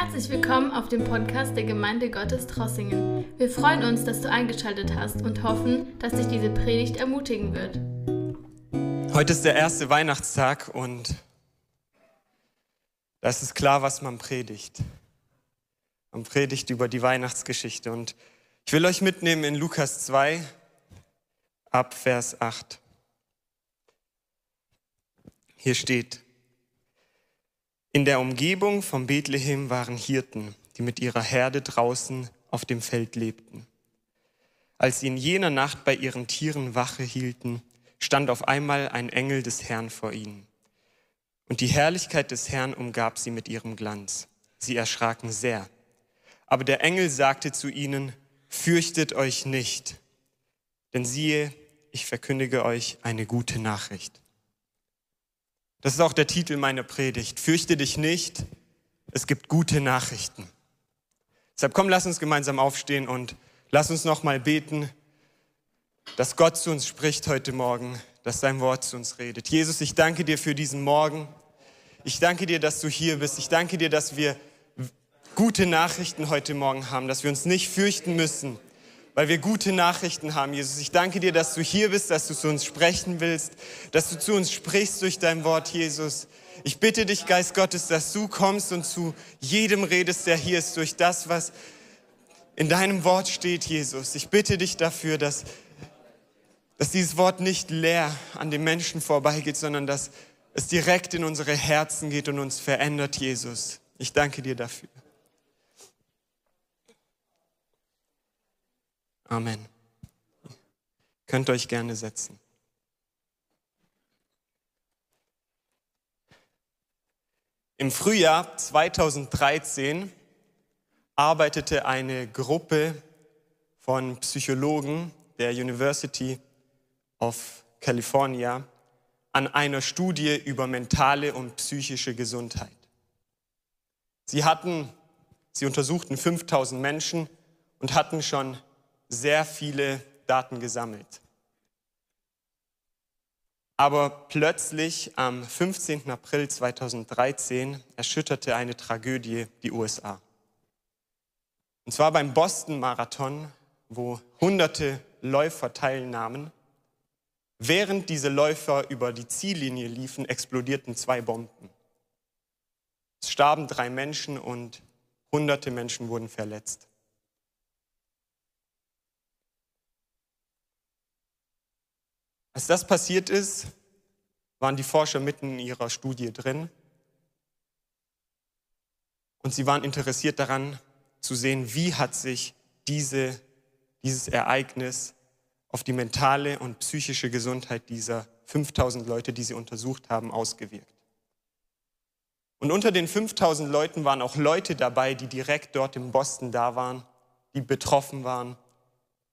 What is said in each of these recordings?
Herzlich willkommen auf dem Podcast der Gemeinde Gottes Trossingen. Wir freuen uns, dass du eingeschaltet hast und hoffen, dass dich diese Predigt ermutigen wird. Heute ist der erste Weihnachtstag und da ist klar, was man predigt. Man predigt über die Weihnachtsgeschichte und ich will euch mitnehmen in Lukas 2 ab Vers 8. Hier steht, in der Umgebung von Bethlehem waren Hirten, die mit ihrer Herde draußen auf dem Feld lebten. Als sie in jener Nacht bei ihren Tieren Wache hielten, stand auf einmal ein Engel des Herrn vor ihnen. Und die Herrlichkeit des Herrn umgab sie mit ihrem Glanz. Sie erschraken sehr. Aber der Engel sagte zu ihnen, fürchtet euch nicht, denn siehe, ich verkündige euch eine gute Nachricht das ist auch der Titel meiner Predigt. Fürchte dich nicht, es gibt gute Nachrichten. Deshalb komm, lass uns gemeinsam aufstehen und lass uns nochmal beten, dass Gott zu uns spricht heute Morgen, dass sein Wort zu uns redet. Jesus, ich danke dir für diesen Morgen. Ich danke dir, dass du hier bist. Ich danke dir, dass wir gute Nachrichten heute Morgen haben, dass wir uns nicht fürchten müssen, weil wir gute Nachrichten haben, Jesus. Ich danke dir, dass du hier bist, dass du zu uns sprechen willst, dass du zu uns sprichst durch dein Wort, Jesus. Ich bitte dich, Geist Gottes, dass du kommst und zu jedem redest, der hier ist, durch das, was in deinem Wort steht, Jesus. Ich bitte dich dafür, dass, dass dieses Wort nicht leer an den Menschen vorbeigeht, sondern dass es direkt in unsere Herzen geht und uns verändert, Jesus. Ich danke dir dafür. Amen. Könnt euch gerne setzen. Im Frühjahr 2013 arbeitete eine Gruppe von Psychologen der University of California an einer Studie über mentale und psychische Gesundheit. Sie hatten, sie untersuchten 5000 Menschen und hatten schon sehr viele Daten gesammelt. Aber plötzlich am 15. April 2013 erschütterte eine Tragödie die USA. Und zwar beim Boston Marathon, wo hunderte Läufer teilnahmen. Während diese Läufer über die Ziellinie liefen, explodierten zwei Bomben. Es starben drei Menschen und hunderte Menschen wurden verletzt. Als das passiert ist, waren die Forscher mitten in ihrer Studie drin und sie waren interessiert daran zu sehen, wie hat sich diese, dieses Ereignis auf die mentale und psychische Gesundheit dieser 5000 Leute, die sie untersucht haben, ausgewirkt. Und unter den 5000 Leuten waren auch Leute dabei, die direkt dort im Boston da waren, die betroffen waren,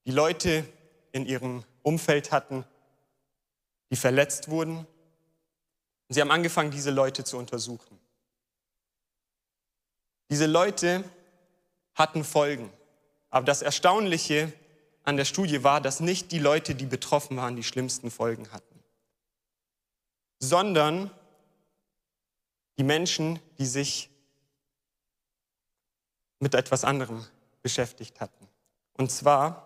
die Leute in ihrem Umfeld hatten, die verletzt wurden. Und sie haben angefangen, diese Leute zu untersuchen. Diese Leute hatten Folgen. Aber das Erstaunliche an der Studie war, dass nicht die Leute, die betroffen waren, die schlimmsten Folgen hatten, sondern die Menschen, die sich mit etwas anderem beschäftigt hatten. Und zwar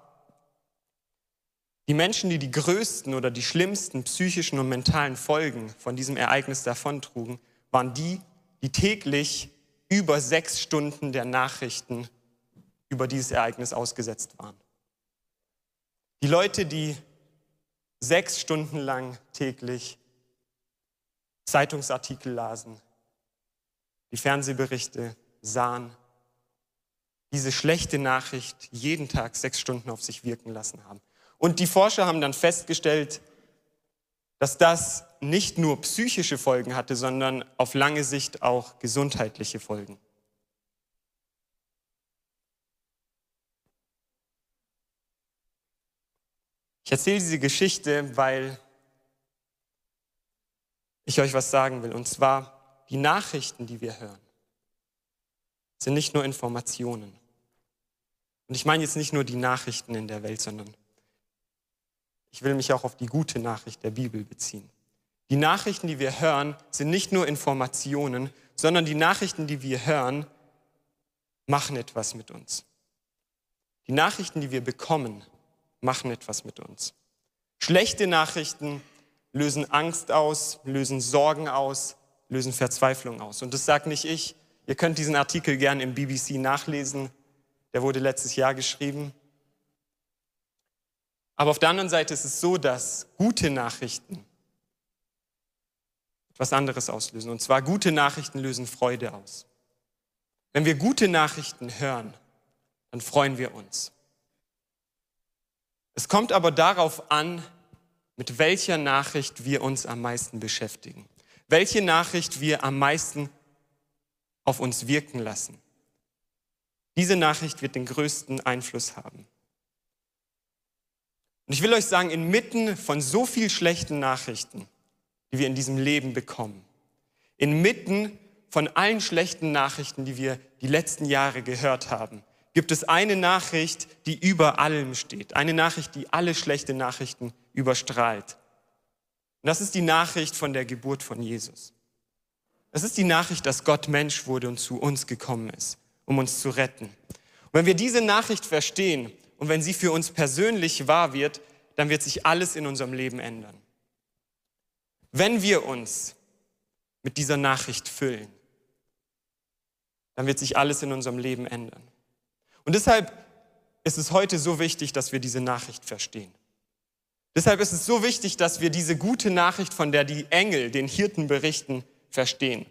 die Menschen, die die größten oder die schlimmsten psychischen und mentalen Folgen von diesem Ereignis davontrugen, waren die, die täglich über sechs Stunden der Nachrichten über dieses Ereignis ausgesetzt waren. Die Leute, die sechs Stunden lang täglich Zeitungsartikel lasen, die Fernsehberichte sahen, diese schlechte Nachricht jeden Tag sechs Stunden auf sich wirken lassen haben. Und die Forscher haben dann festgestellt, dass das nicht nur psychische Folgen hatte, sondern auf lange Sicht auch gesundheitliche Folgen. Ich erzähle diese Geschichte, weil ich euch was sagen will. Und zwar, die Nachrichten, die wir hören, sind nicht nur Informationen. Und ich meine jetzt nicht nur die Nachrichten in der Welt, sondern ich will mich auch auf die gute Nachricht der Bibel beziehen. Die Nachrichten, die wir hören, sind nicht nur Informationen, sondern die Nachrichten, die wir hören, machen etwas mit uns. Die Nachrichten, die wir bekommen, machen etwas mit uns. Schlechte Nachrichten lösen Angst aus, lösen Sorgen aus, lösen Verzweiflung aus. Und das sagt nicht ich. Ihr könnt diesen Artikel gern im BBC nachlesen. Der wurde letztes Jahr geschrieben. Aber auf der anderen Seite ist es so, dass gute Nachrichten etwas anderes auslösen. Und zwar gute Nachrichten lösen Freude aus. Wenn wir gute Nachrichten hören, dann freuen wir uns. Es kommt aber darauf an, mit welcher Nachricht wir uns am meisten beschäftigen. Welche Nachricht wir am meisten auf uns wirken lassen. Diese Nachricht wird den größten Einfluss haben. Und ich will euch sagen, inmitten von so viel schlechten Nachrichten, die wir in diesem Leben bekommen, inmitten von allen schlechten Nachrichten, die wir die letzten Jahre gehört haben, gibt es eine Nachricht, die über allem steht. Eine Nachricht, die alle schlechten Nachrichten überstrahlt. Und das ist die Nachricht von der Geburt von Jesus. Das ist die Nachricht, dass Gott Mensch wurde und zu uns gekommen ist, um uns zu retten. Und wenn wir diese Nachricht verstehen und wenn sie für uns persönlich wahr wird, dann wird sich alles in unserem Leben ändern. Wenn wir uns mit dieser Nachricht füllen, dann wird sich alles in unserem Leben ändern. Und deshalb ist es heute so wichtig, dass wir diese Nachricht verstehen. Deshalb ist es so wichtig, dass wir diese gute Nachricht, von der die Engel den Hirten berichten, verstehen.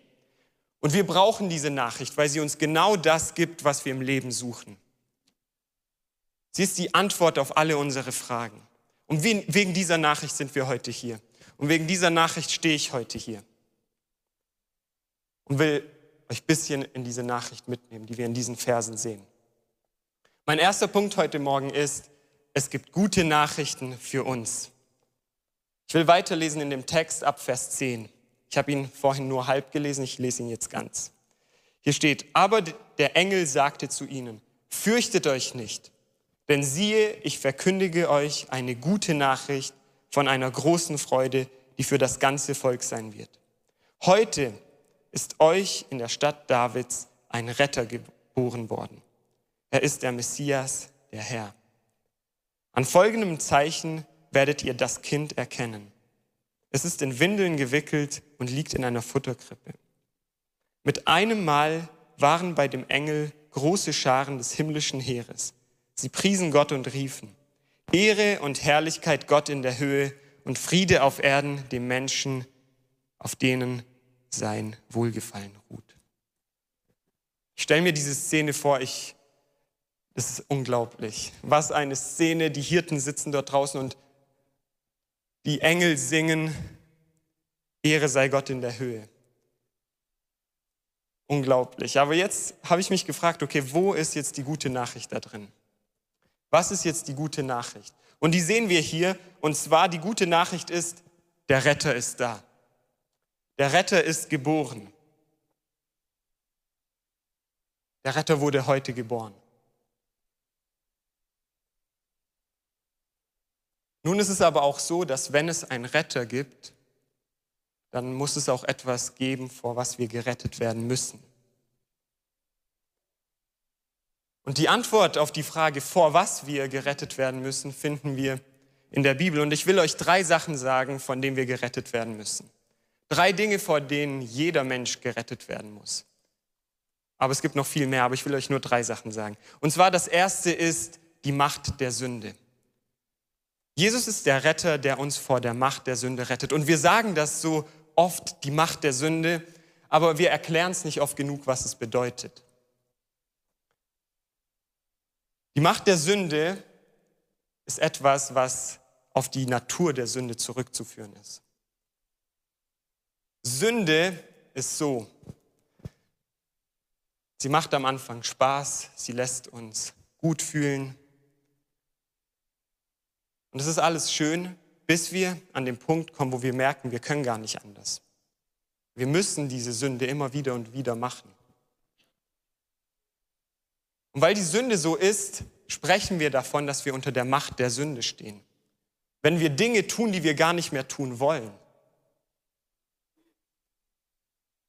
Und wir brauchen diese Nachricht, weil sie uns genau das gibt, was wir im Leben suchen. Sie ist die Antwort auf alle unsere Fragen. Und wegen dieser Nachricht sind wir heute hier. Und wegen dieser Nachricht stehe ich heute hier. Und will euch ein bisschen in diese Nachricht mitnehmen, die wir in diesen Versen sehen. Mein erster Punkt heute Morgen ist, es gibt gute Nachrichten für uns. Ich will weiterlesen in dem Text ab Vers 10. Ich habe ihn vorhin nur halb gelesen, ich lese ihn jetzt ganz. Hier steht, aber der Engel sagte zu ihnen, fürchtet euch nicht, denn siehe, ich verkündige euch eine gute Nachricht von einer großen Freude, die für das ganze Volk sein wird. Heute ist euch in der Stadt Davids ein Retter geboren worden. Er ist der Messias, der Herr. An folgendem Zeichen werdet ihr das Kind erkennen. Es ist in Windeln gewickelt und liegt in einer Futterkrippe. Mit einem Mal waren bei dem Engel große Scharen des himmlischen Heeres. Sie priesen Gott und riefen, Ehre und Herrlichkeit Gott in der Höhe und Friede auf Erden dem Menschen, auf denen sein Wohlgefallen ruht. Ich stelle mir diese Szene vor, ich das ist unglaublich. Was eine Szene. Die Hirten sitzen dort draußen und die Engel singen, Ehre sei Gott in der Höhe. Unglaublich. Aber jetzt habe ich mich gefragt, okay, wo ist jetzt die gute Nachricht da drin? Was ist jetzt die gute Nachricht? Und die sehen wir hier. Und zwar die gute Nachricht ist, der Retter ist da. Der Retter ist geboren. Der Retter wurde heute geboren. Nun ist es aber auch so, dass wenn es einen Retter gibt, dann muss es auch etwas geben, vor was wir gerettet werden müssen. Und die Antwort auf die Frage, vor was wir gerettet werden müssen, finden wir in der Bibel. Und ich will euch drei Sachen sagen, von denen wir gerettet werden müssen. Drei Dinge, vor denen jeder Mensch gerettet werden muss. Aber es gibt noch viel mehr, aber ich will euch nur drei Sachen sagen. Und zwar das erste ist die Macht der Sünde. Jesus ist der Retter, der uns vor der Macht der Sünde rettet. Und wir sagen das so oft, die Macht der Sünde, aber wir erklären es nicht oft genug, was es bedeutet. Die Macht der Sünde ist etwas, was auf die Natur der Sünde zurückzuführen ist. Sünde ist so. Sie macht am Anfang Spaß, sie lässt uns gut fühlen, und es ist alles schön, bis wir an den Punkt kommen, wo wir merken, wir können gar nicht anders. Wir müssen diese Sünde immer wieder und wieder machen. Und weil die Sünde so ist, sprechen wir davon, dass wir unter der Macht der Sünde stehen. Wenn wir Dinge tun, die wir gar nicht mehr tun wollen.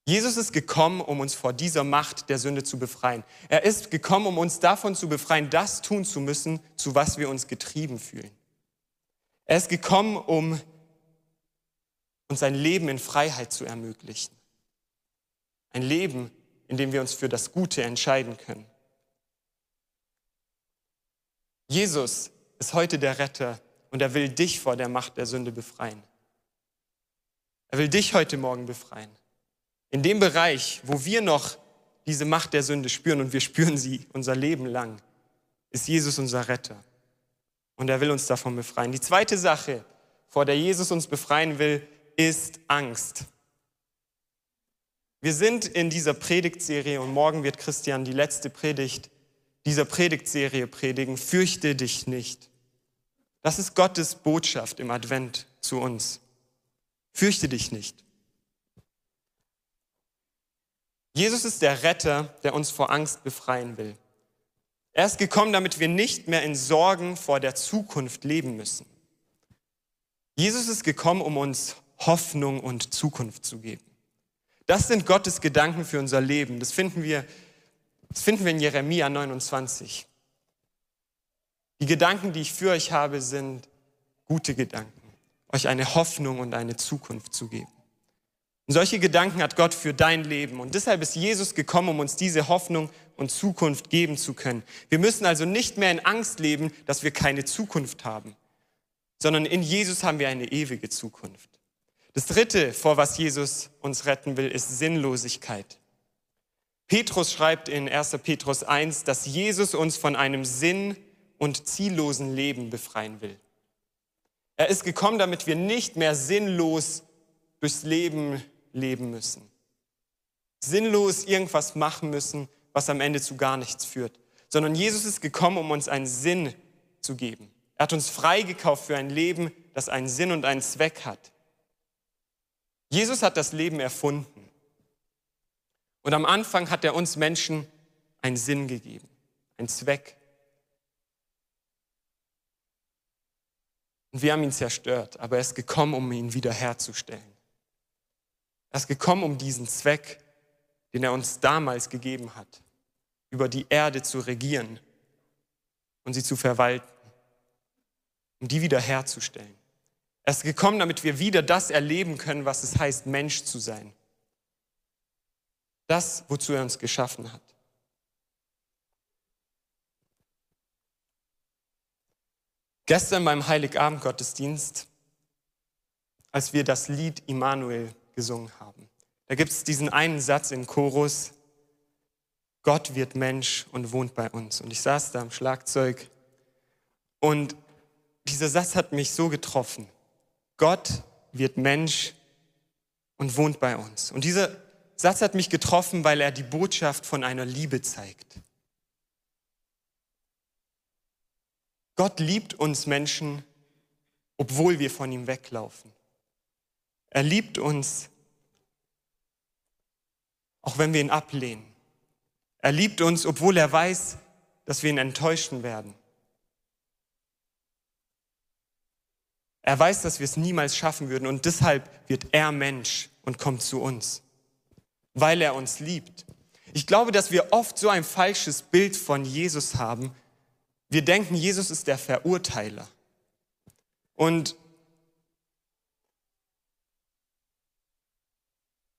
Jesus ist gekommen, um uns vor dieser Macht der Sünde zu befreien. Er ist gekommen, um uns davon zu befreien, das tun zu müssen, zu was wir uns getrieben fühlen. Er ist gekommen, um uns ein Leben in Freiheit zu ermöglichen. Ein Leben, in dem wir uns für das Gute entscheiden können. Jesus ist heute der Retter und er will dich vor der Macht der Sünde befreien. Er will dich heute Morgen befreien. In dem Bereich, wo wir noch diese Macht der Sünde spüren und wir spüren sie unser Leben lang, ist Jesus unser Retter. Und er will uns davon befreien. Die zweite Sache, vor der Jesus uns befreien will, ist Angst. Wir sind in dieser Predigtserie und morgen wird Christian die letzte Predigt dieser Predigtserie predigen. Fürchte dich nicht. Das ist Gottes Botschaft im Advent zu uns. Fürchte dich nicht. Jesus ist der Retter, der uns vor Angst befreien will. Er ist gekommen, damit wir nicht mehr in Sorgen vor der Zukunft leben müssen. Jesus ist gekommen, um uns Hoffnung und Zukunft zu geben. Das sind Gottes Gedanken für unser Leben. Das finden wir, das finden wir in Jeremia 29. Die Gedanken, die ich für euch habe, sind gute Gedanken, euch eine Hoffnung und eine Zukunft zu geben. Und solche Gedanken hat Gott für dein Leben. Und deshalb ist Jesus gekommen, um uns diese Hoffnung und Zukunft geben zu können. Wir müssen also nicht mehr in Angst leben, dass wir keine Zukunft haben, sondern in Jesus haben wir eine ewige Zukunft. Das dritte, vor was Jesus uns retten will, ist Sinnlosigkeit. Petrus schreibt in 1. Petrus 1, dass Jesus uns von einem sinn- und ziellosen Leben befreien will. Er ist gekommen, damit wir nicht mehr sinnlos durchs Leben leben müssen. Sinnlos irgendwas machen müssen, was am Ende zu gar nichts führt. Sondern Jesus ist gekommen, um uns einen Sinn zu geben. Er hat uns freigekauft für ein Leben, das einen Sinn und einen Zweck hat. Jesus hat das Leben erfunden. Und am Anfang hat er uns Menschen einen Sinn gegeben, einen Zweck. Und wir haben ihn zerstört, aber er ist gekommen, um ihn wiederherzustellen. Er ist gekommen, um diesen Zweck, den er uns damals gegeben hat, über die Erde zu regieren und sie zu verwalten, um die wiederherzustellen. Er ist gekommen, damit wir wieder das erleben können, was es heißt, Mensch zu sein. Das, wozu er uns geschaffen hat. Gestern beim Heiligabend-Gottesdienst, als wir das Lied Immanuel gesungen haben, da gibt es diesen einen Satz im Chorus, Gott wird Mensch und wohnt bei uns. Und ich saß da am Schlagzeug und dieser Satz hat mich so getroffen. Gott wird Mensch und wohnt bei uns. Und dieser Satz hat mich getroffen, weil er die Botschaft von einer Liebe zeigt. Gott liebt uns Menschen, obwohl wir von ihm weglaufen. Er liebt uns, auch wenn wir ihn ablehnen. Er liebt uns, obwohl er weiß, dass wir ihn enttäuschen werden. Er weiß, dass wir es niemals schaffen würden und deshalb wird er Mensch und kommt zu uns, weil er uns liebt. Ich glaube, dass wir oft so ein falsches Bild von Jesus haben. Wir denken, Jesus ist der Verurteiler. Und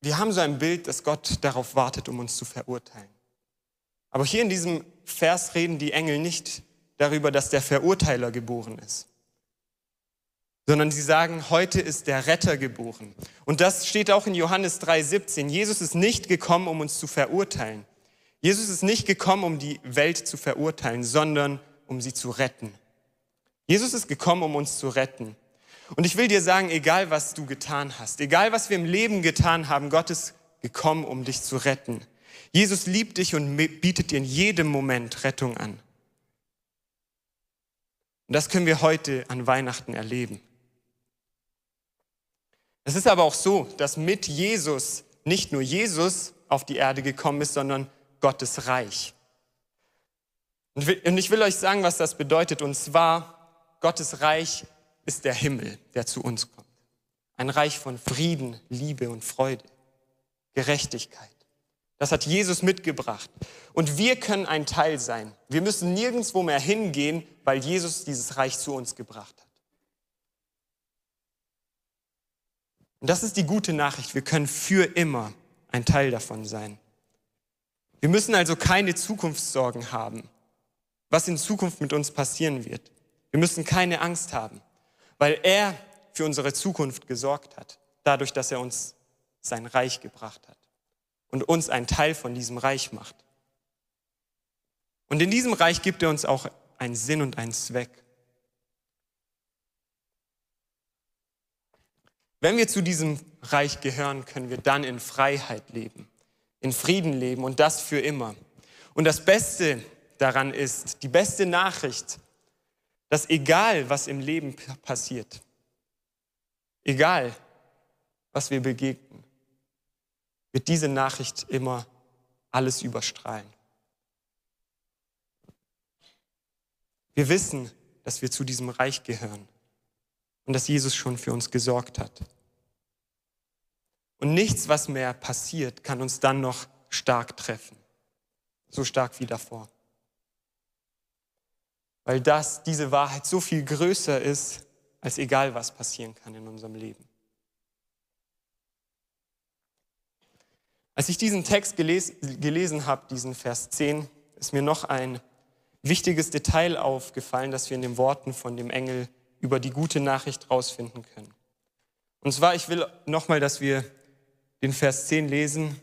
wir haben so ein Bild, dass Gott darauf wartet, um uns zu verurteilen. Aber hier in diesem Vers reden die Engel nicht darüber, dass der Verurteiler geboren ist sondern sie sagen, heute ist der Retter geboren. Und das steht auch in Johannes 3:17. Jesus ist nicht gekommen, um uns zu verurteilen. Jesus ist nicht gekommen, um die Welt zu verurteilen, sondern um sie zu retten. Jesus ist gekommen, um uns zu retten. Und ich will dir sagen, egal was du getan hast, egal was wir im Leben getan haben, Gott ist gekommen, um dich zu retten. Jesus liebt dich und bietet dir in jedem Moment Rettung an. Und das können wir heute an Weihnachten erleben. Es ist aber auch so, dass mit Jesus nicht nur Jesus auf die Erde gekommen ist, sondern Gottes Reich. Und ich will euch sagen, was das bedeutet. Und zwar, Gottes Reich ist der Himmel, der zu uns kommt. Ein Reich von Frieden, Liebe und Freude. Gerechtigkeit. Das hat Jesus mitgebracht. Und wir können ein Teil sein. Wir müssen nirgendwo mehr hingehen, weil Jesus dieses Reich zu uns gebracht hat. Und das ist die gute Nachricht. Wir können für immer ein Teil davon sein. Wir müssen also keine Zukunftssorgen haben, was in Zukunft mit uns passieren wird. Wir müssen keine Angst haben, weil er für unsere Zukunft gesorgt hat, dadurch, dass er uns sein Reich gebracht hat und uns ein Teil von diesem Reich macht. Und in diesem Reich gibt er uns auch einen Sinn und einen Zweck. Wenn wir zu diesem Reich gehören, können wir dann in Freiheit leben, in Frieden leben und das für immer. Und das Beste daran ist, die beste Nachricht, dass egal was im Leben passiert, egal was wir begegnen, wird diese Nachricht immer alles überstrahlen. Wir wissen, dass wir zu diesem Reich gehören und dass Jesus schon für uns gesorgt hat. Und nichts, was mehr passiert, kann uns dann noch stark treffen. So stark wie davor. Weil das, diese Wahrheit so viel größer ist, als egal was passieren kann in unserem Leben. Als ich diesen Text geles gelesen habe, diesen Vers 10, ist mir noch ein wichtiges Detail aufgefallen, das wir in den Worten von dem Engel über die gute Nachricht rausfinden können. Und zwar, ich will nochmal, dass wir den Vers 10 lesen.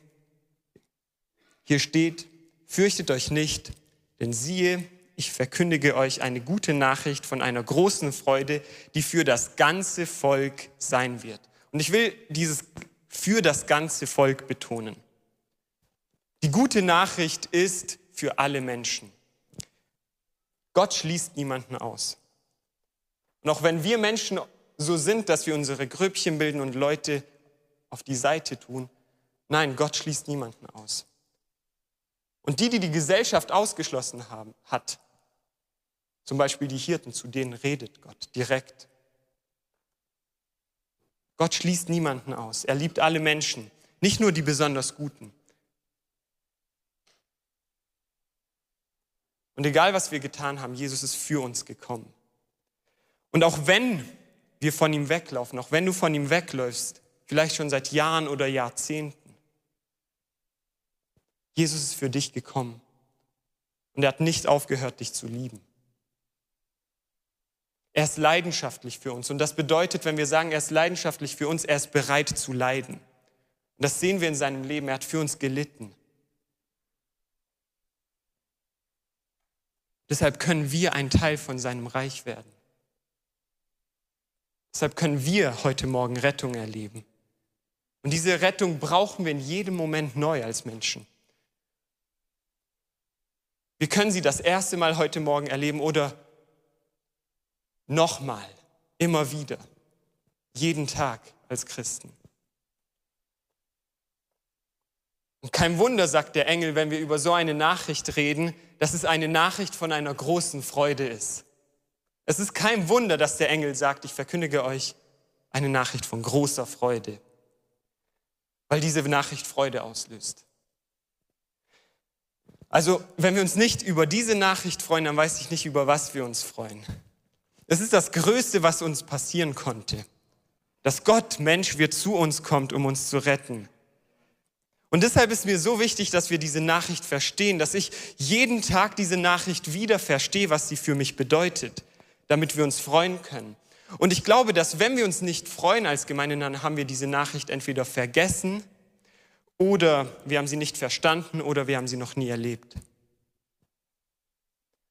Hier steht, fürchtet euch nicht, denn siehe, ich verkündige euch eine gute Nachricht von einer großen Freude, die für das ganze Volk sein wird. Und ich will dieses für das ganze Volk betonen. Die gute Nachricht ist für alle Menschen. Gott schließt niemanden aus. Und auch wenn wir Menschen so sind, dass wir unsere Grüppchen bilden und Leute auf die Seite tun, nein, Gott schließt niemanden aus. Und die, die die Gesellschaft ausgeschlossen haben, hat, zum Beispiel die Hirten, zu denen redet Gott direkt. Gott schließt niemanden aus. Er liebt alle Menschen, nicht nur die besonders Guten. Und egal, was wir getan haben, Jesus ist für uns gekommen. Und auch wenn wir von ihm weglaufen, auch wenn du von ihm wegläufst, vielleicht schon seit Jahren oder Jahrzehnten, Jesus ist für dich gekommen. Und er hat nicht aufgehört, dich zu lieben. Er ist leidenschaftlich für uns. Und das bedeutet, wenn wir sagen, er ist leidenschaftlich für uns, er ist bereit zu leiden. Und das sehen wir in seinem Leben. Er hat für uns gelitten. Deshalb können wir ein Teil von seinem Reich werden. Deshalb können wir heute Morgen Rettung erleben. Und diese Rettung brauchen wir in jedem Moment neu als Menschen. Wir können sie das erste Mal heute Morgen erleben oder nochmal, immer wieder, jeden Tag als Christen. Und kein Wunder, sagt der Engel, wenn wir über so eine Nachricht reden, dass es eine Nachricht von einer großen Freude ist. Es ist kein Wunder, dass der Engel sagt, ich verkündige euch eine Nachricht von großer Freude, weil diese Nachricht Freude auslöst. Also, wenn wir uns nicht über diese Nachricht freuen, dann weiß ich nicht, über was wir uns freuen. Es ist das Größte, was uns passieren konnte, dass Gott Mensch wird zu uns kommt, um uns zu retten. Und deshalb ist mir so wichtig, dass wir diese Nachricht verstehen, dass ich jeden Tag diese Nachricht wieder verstehe, was sie für mich bedeutet damit wir uns freuen können. Und ich glaube, dass wenn wir uns nicht freuen als Gemeinde, dann haben wir diese Nachricht entweder vergessen oder wir haben sie nicht verstanden oder wir haben sie noch nie erlebt.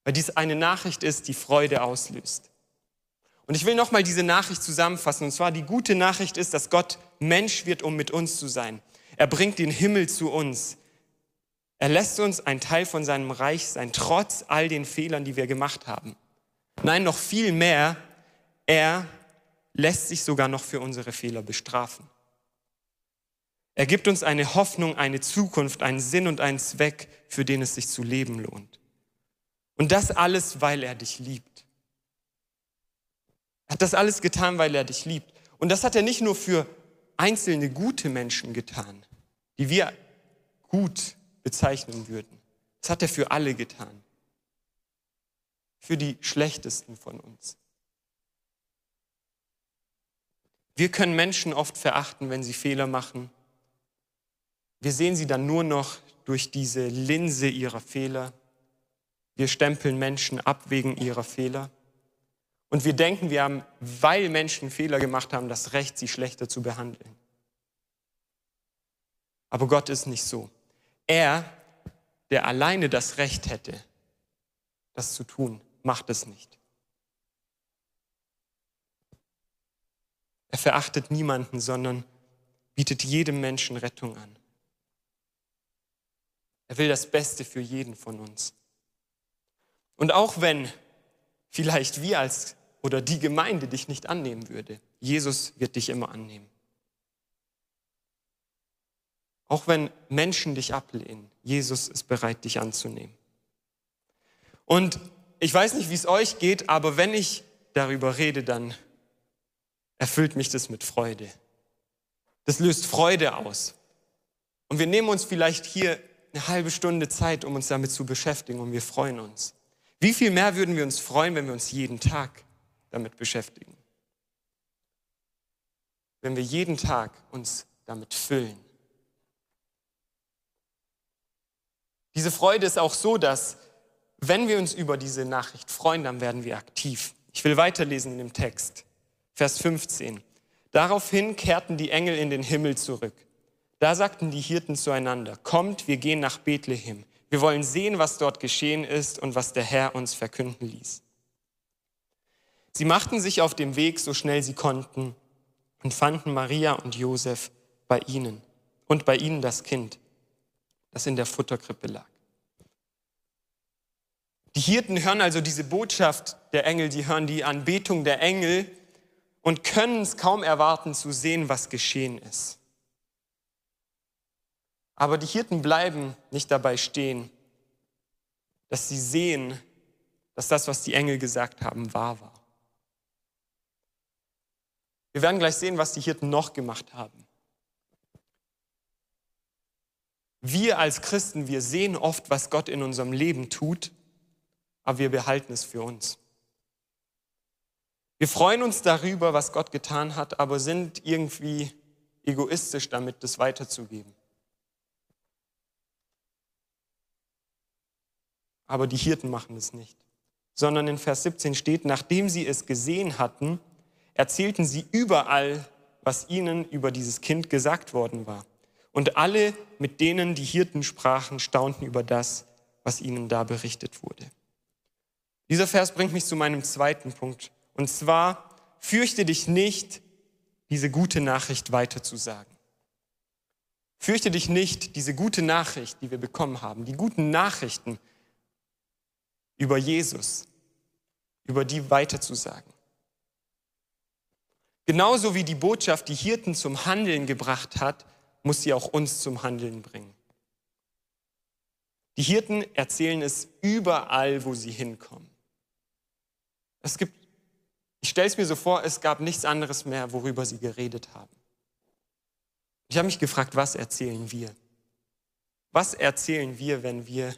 Weil dies eine Nachricht ist, die Freude auslöst. Und ich will nochmal diese Nachricht zusammenfassen. Und zwar die gute Nachricht ist, dass Gott Mensch wird, um mit uns zu sein. Er bringt den Himmel zu uns. Er lässt uns ein Teil von seinem Reich sein, trotz all den Fehlern, die wir gemacht haben. Nein, noch viel mehr, er lässt sich sogar noch für unsere Fehler bestrafen. Er gibt uns eine Hoffnung, eine Zukunft, einen Sinn und einen Zweck, für den es sich zu leben lohnt. Und das alles, weil er dich liebt. Er hat das alles getan, weil er dich liebt. Und das hat er nicht nur für einzelne gute Menschen getan, die wir gut bezeichnen würden. Das hat er für alle getan. Für die schlechtesten von uns. Wir können Menschen oft verachten, wenn sie Fehler machen. Wir sehen sie dann nur noch durch diese Linse ihrer Fehler. Wir stempeln Menschen ab wegen ihrer Fehler. Und wir denken, wir haben, weil Menschen Fehler gemacht haben, das Recht, sie schlechter zu behandeln. Aber Gott ist nicht so. Er, der alleine das Recht hätte, das zu tun, macht es nicht. Er verachtet niemanden, sondern bietet jedem Menschen Rettung an. Er will das Beste für jeden von uns. Und auch wenn vielleicht wir als oder die Gemeinde dich nicht annehmen würde, Jesus wird dich immer annehmen. Auch wenn Menschen dich ablehnen, Jesus ist bereit, dich anzunehmen. Und ich weiß nicht, wie es euch geht, aber wenn ich darüber rede, dann erfüllt mich das mit Freude. Das löst Freude aus. Und wir nehmen uns vielleicht hier eine halbe Stunde Zeit, um uns damit zu beschäftigen und wir freuen uns. Wie viel mehr würden wir uns freuen, wenn wir uns jeden Tag damit beschäftigen? Wenn wir jeden Tag uns damit füllen. Diese Freude ist auch so, dass wenn wir uns über diese Nachricht freuen, dann werden wir aktiv. Ich will weiterlesen in dem Text. Vers 15. Daraufhin kehrten die Engel in den Himmel zurück. Da sagten die Hirten zueinander, kommt, wir gehen nach Bethlehem. Wir wollen sehen, was dort geschehen ist und was der Herr uns verkünden ließ. Sie machten sich auf dem Weg, so schnell sie konnten, und fanden Maria und Josef bei ihnen und bei ihnen das Kind das in der Futterkrippe lag. Die Hirten hören also diese Botschaft der Engel, die hören die Anbetung der Engel und können es kaum erwarten zu sehen, was geschehen ist. Aber die Hirten bleiben nicht dabei stehen, dass sie sehen, dass das, was die Engel gesagt haben, wahr war. Wir werden gleich sehen, was die Hirten noch gemacht haben. Wir als Christen, wir sehen oft, was Gott in unserem Leben tut, aber wir behalten es für uns. Wir freuen uns darüber, was Gott getan hat, aber sind irgendwie egoistisch damit, das weiterzugeben. Aber die Hirten machen es nicht, sondern in Vers 17 steht, nachdem sie es gesehen hatten, erzählten sie überall, was ihnen über dieses Kind gesagt worden war. Und alle, mit denen die Hirten sprachen, staunten über das, was ihnen da berichtet wurde. Dieser Vers bringt mich zu meinem zweiten Punkt. Und zwar, fürchte dich nicht, diese gute Nachricht weiterzusagen. Fürchte dich nicht, diese gute Nachricht, die wir bekommen haben, die guten Nachrichten über Jesus, über die weiterzusagen. Genauso wie die Botschaft die Hirten zum Handeln gebracht hat, muss sie auch uns zum Handeln bringen. Die Hirten erzählen es überall, wo sie hinkommen. Es gibt, ich stelle es mir so vor, es gab nichts anderes mehr, worüber sie geredet haben. Ich habe mich gefragt, was erzählen wir? Was erzählen wir, wenn wir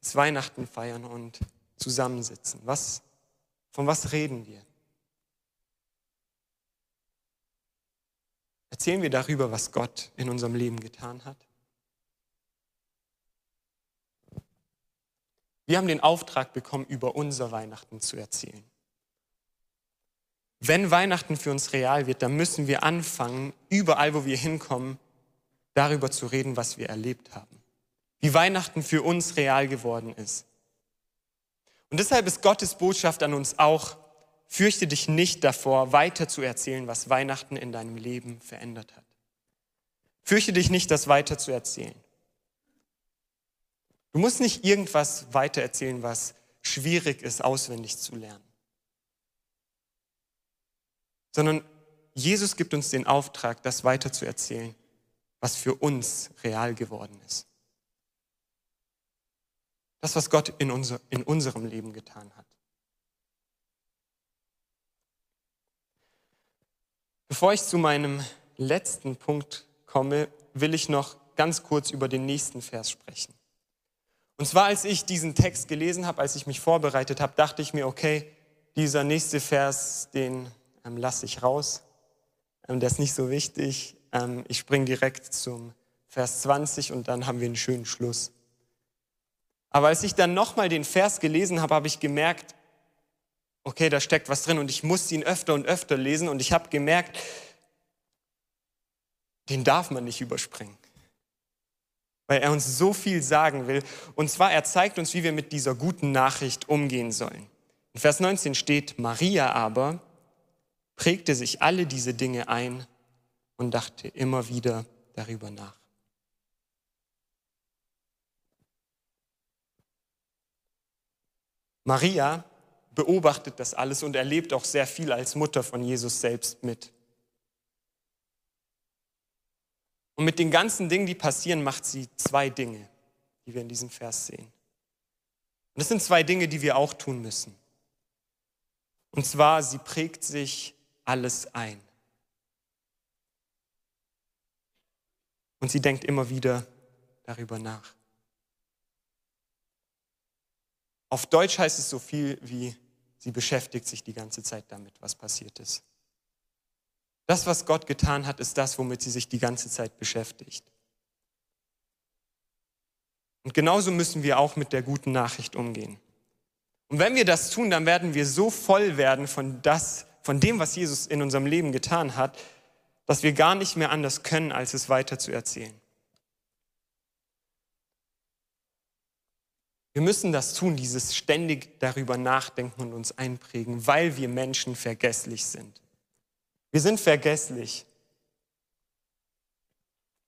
das Weihnachten feiern und zusammensitzen? Was, von was reden wir? Erzählen wir darüber, was Gott in unserem Leben getan hat? Wir haben den Auftrag bekommen, über unser Weihnachten zu erzählen. Wenn Weihnachten für uns real wird, dann müssen wir anfangen, überall, wo wir hinkommen, darüber zu reden, was wir erlebt haben. Wie Weihnachten für uns real geworden ist. Und deshalb ist Gottes Botschaft an uns auch, Fürchte dich nicht davor, weiter zu erzählen, was Weihnachten in deinem Leben verändert hat. Fürchte dich nicht, das weiter zu erzählen. Du musst nicht irgendwas weiter erzählen, was schwierig ist, auswendig zu lernen. Sondern Jesus gibt uns den Auftrag, das weiter zu erzählen, was für uns real geworden ist. Das, was Gott in, unser, in unserem Leben getan hat. Bevor ich zu meinem letzten Punkt komme, will ich noch ganz kurz über den nächsten Vers sprechen. Und zwar, als ich diesen Text gelesen habe, als ich mich vorbereitet habe, dachte ich mir, okay, dieser nächste Vers, den ähm, lasse ich raus. Ähm, der ist nicht so wichtig. Ähm, ich springe direkt zum Vers 20 und dann haben wir einen schönen Schluss. Aber als ich dann nochmal den Vers gelesen habe, habe ich gemerkt, okay, da steckt was drin und ich musste ihn öfter und öfter lesen und ich habe gemerkt, den darf man nicht überspringen. Weil er uns so viel sagen will. Und zwar, er zeigt uns, wie wir mit dieser guten Nachricht umgehen sollen. In Vers 19 steht, Maria aber prägte sich alle diese Dinge ein und dachte immer wieder darüber nach. Maria beobachtet das alles und erlebt auch sehr viel als Mutter von Jesus selbst mit. Und mit den ganzen Dingen, die passieren, macht sie zwei Dinge, die wir in diesem Vers sehen. Und das sind zwei Dinge, die wir auch tun müssen. Und zwar, sie prägt sich alles ein. Und sie denkt immer wieder darüber nach. Auf Deutsch heißt es so viel wie, sie beschäftigt sich die ganze Zeit damit, was passiert ist. Das, was Gott getan hat, ist das, womit sie sich die ganze Zeit beschäftigt. Und genauso müssen wir auch mit der guten Nachricht umgehen. Und wenn wir das tun, dann werden wir so voll werden von, das, von dem, was Jesus in unserem Leben getan hat, dass wir gar nicht mehr anders können, als es weiter zu erzählen. Wir müssen das tun, dieses ständig darüber nachdenken und uns einprägen, weil wir Menschen vergesslich sind. Wir sind vergesslich.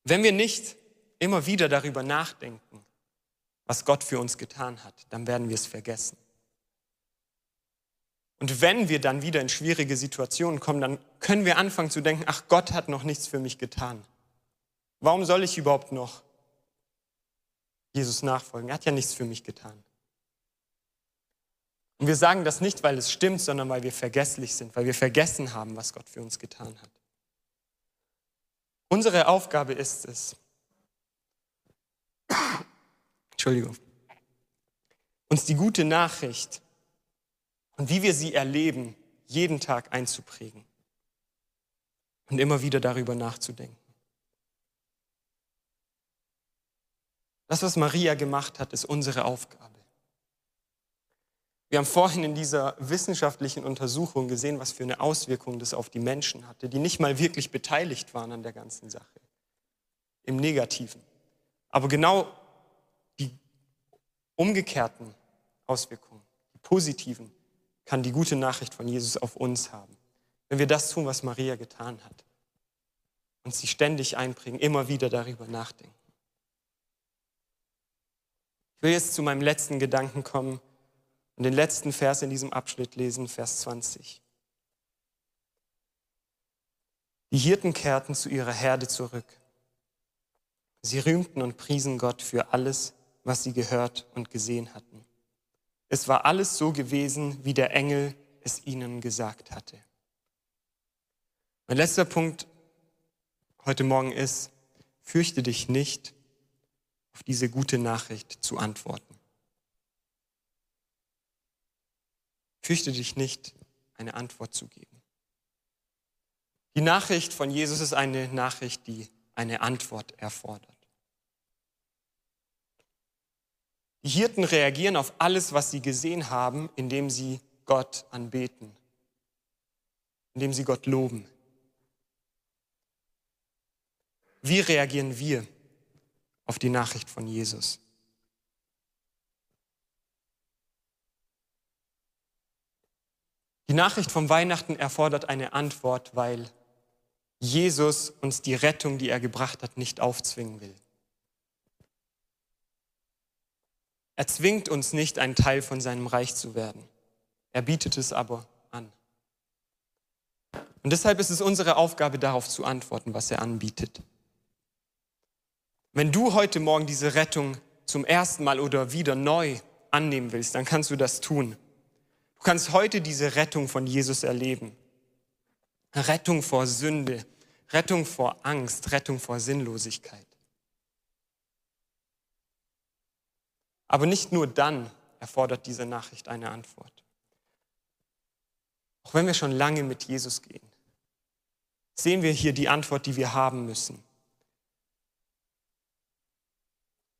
Wenn wir nicht immer wieder darüber nachdenken, was Gott für uns getan hat, dann werden wir es vergessen. Und wenn wir dann wieder in schwierige Situationen kommen, dann können wir anfangen zu denken, ach, Gott hat noch nichts für mich getan. Warum soll ich überhaupt noch Jesus nachfolgen? Er hat ja nichts für mich getan. Und wir sagen das nicht, weil es stimmt, sondern weil wir vergesslich sind, weil wir vergessen haben, was Gott für uns getan hat. Unsere Aufgabe ist es, Entschuldigung, uns die gute Nachricht und wie wir sie erleben, jeden Tag einzuprägen und immer wieder darüber nachzudenken. Das, was Maria gemacht hat, ist unsere Aufgabe. Wir haben vorhin in dieser wissenschaftlichen Untersuchung gesehen, was für eine Auswirkung das auf die Menschen hatte, die nicht mal wirklich beteiligt waren an der ganzen Sache. Im Negativen. Aber genau die umgekehrten Auswirkungen, die positiven, kann die gute Nachricht von Jesus auf uns haben. Wenn wir das tun, was Maria getan hat. Und sie ständig einbringen, immer wieder darüber nachdenken. Ich will jetzt zu meinem letzten Gedanken kommen, und den letzten Vers in diesem Abschnitt lesen, Vers 20. Die Hirten kehrten zu ihrer Herde zurück. Sie rühmten und priesen Gott für alles, was sie gehört und gesehen hatten. Es war alles so gewesen, wie der Engel es ihnen gesagt hatte. Mein letzter Punkt heute Morgen ist, fürchte dich nicht, auf diese gute Nachricht zu antworten. Fürchte dich nicht, eine Antwort zu geben. Die Nachricht von Jesus ist eine Nachricht, die eine Antwort erfordert. Die Hirten reagieren auf alles, was sie gesehen haben, indem sie Gott anbeten, indem sie Gott loben. Wie reagieren wir auf die Nachricht von Jesus? Die Nachricht vom Weihnachten erfordert eine Antwort, weil Jesus uns die Rettung, die er gebracht hat, nicht aufzwingen will. Er zwingt uns nicht, ein Teil von seinem Reich zu werden. Er bietet es aber an. Und deshalb ist es unsere Aufgabe, darauf zu antworten, was er anbietet. Wenn du heute Morgen diese Rettung zum ersten Mal oder wieder neu annehmen willst, dann kannst du das tun. Du kannst heute diese Rettung von Jesus erleben. Rettung vor Sünde, Rettung vor Angst, Rettung vor Sinnlosigkeit. Aber nicht nur dann erfordert diese Nachricht eine Antwort. Auch wenn wir schon lange mit Jesus gehen, sehen wir hier die Antwort, die wir haben müssen.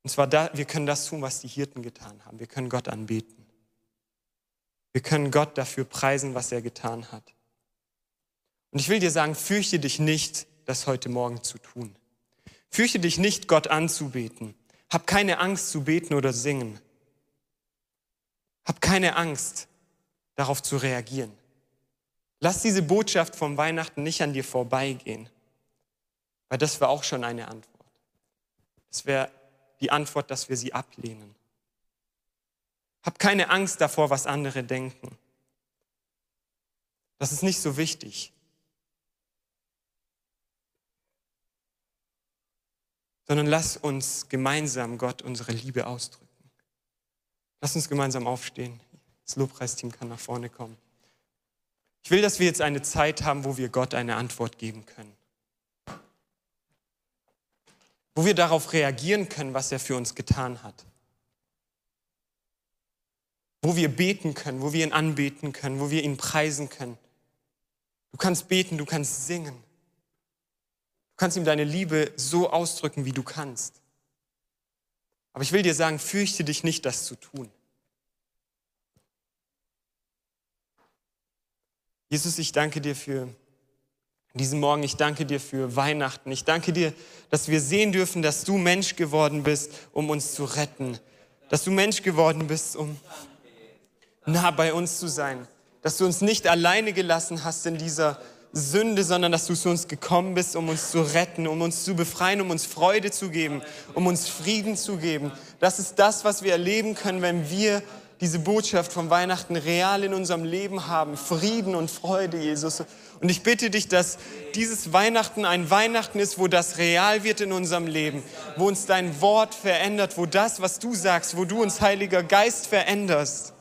Und zwar, da, wir können das tun, was die Hirten getan haben. Wir können Gott anbeten. Wir können Gott dafür preisen, was er getan hat. Und ich will dir sagen, fürchte dich nicht, das heute Morgen zu tun. Fürchte dich nicht, Gott anzubeten. Hab keine Angst zu beten oder singen. Hab keine Angst, darauf zu reagieren. Lass diese Botschaft vom Weihnachten nicht an dir vorbeigehen, weil das wäre auch schon eine Antwort. Das wäre die Antwort, dass wir sie ablehnen. Hab keine Angst davor, was andere denken. Das ist nicht so wichtig. Sondern lass uns gemeinsam Gott unsere Liebe ausdrücken. Lass uns gemeinsam aufstehen. Das Lobpreisteam kann nach vorne kommen. Ich will, dass wir jetzt eine Zeit haben, wo wir Gott eine Antwort geben können. Wo wir darauf reagieren können, was er für uns getan hat. Wo wir beten können, wo wir ihn anbeten können, wo wir ihn preisen können. Du kannst beten, du kannst singen. Du kannst ihm deine Liebe so ausdrücken, wie du kannst. Aber ich will dir sagen, fürchte dich nicht, das zu tun. Jesus, ich danke dir für diesen Morgen. Ich danke dir für Weihnachten. Ich danke dir, dass wir sehen dürfen, dass du Mensch geworden bist, um uns zu retten. Dass du Mensch geworden bist, um nah bei uns zu sein. Dass du uns nicht alleine gelassen hast in dieser Sünde, sondern dass du zu uns gekommen bist, um uns zu retten, um uns zu befreien, um uns Freude zu geben, um uns Frieden zu geben. Das ist das, was wir erleben können, wenn wir diese Botschaft von Weihnachten real in unserem Leben haben. Frieden und Freude, Jesus. Und ich bitte dich, dass dieses Weihnachten ein Weihnachten ist, wo das real wird in unserem Leben, wo uns dein Wort verändert, wo das, was du sagst, wo du uns, Heiliger Geist, veränderst.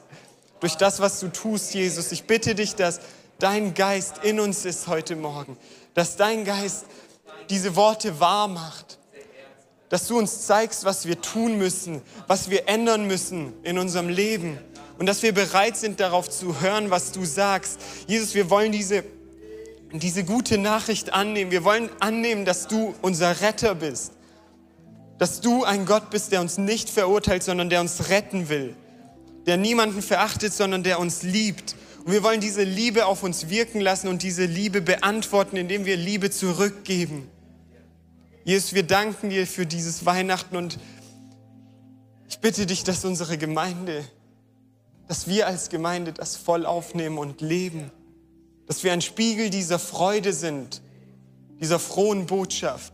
Durch das, was du tust, Jesus. Ich bitte dich, dass dein Geist in uns ist heute Morgen. Dass dein Geist diese Worte wahr macht dass du uns zeigst, was wir tun müssen, was wir ändern müssen in unserem Leben und dass wir bereit sind, darauf zu hören, was du sagst. Jesus, wir wollen diese, diese gute Nachricht annehmen. Wir wollen annehmen, dass du unser Retter bist, dass du ein Gott bist, der uns nicht verurteilt, sondern der uns retten will, der niemanden verachtet, sondern der uns liebt. Und wir wollen diese Liebe auf uns wirken lassen und diese Liebe beantworten, indem wir Liebe zurückgeben. Jesus, wir danken dir für dieses Weihnachten und ich bitte dich, dass unsere Gemeinde, dass wir als Gemeinde das voll aufnehmen und leben, dass wir ein Spiegel dieser Freude sind, dieser frohen Botschaft.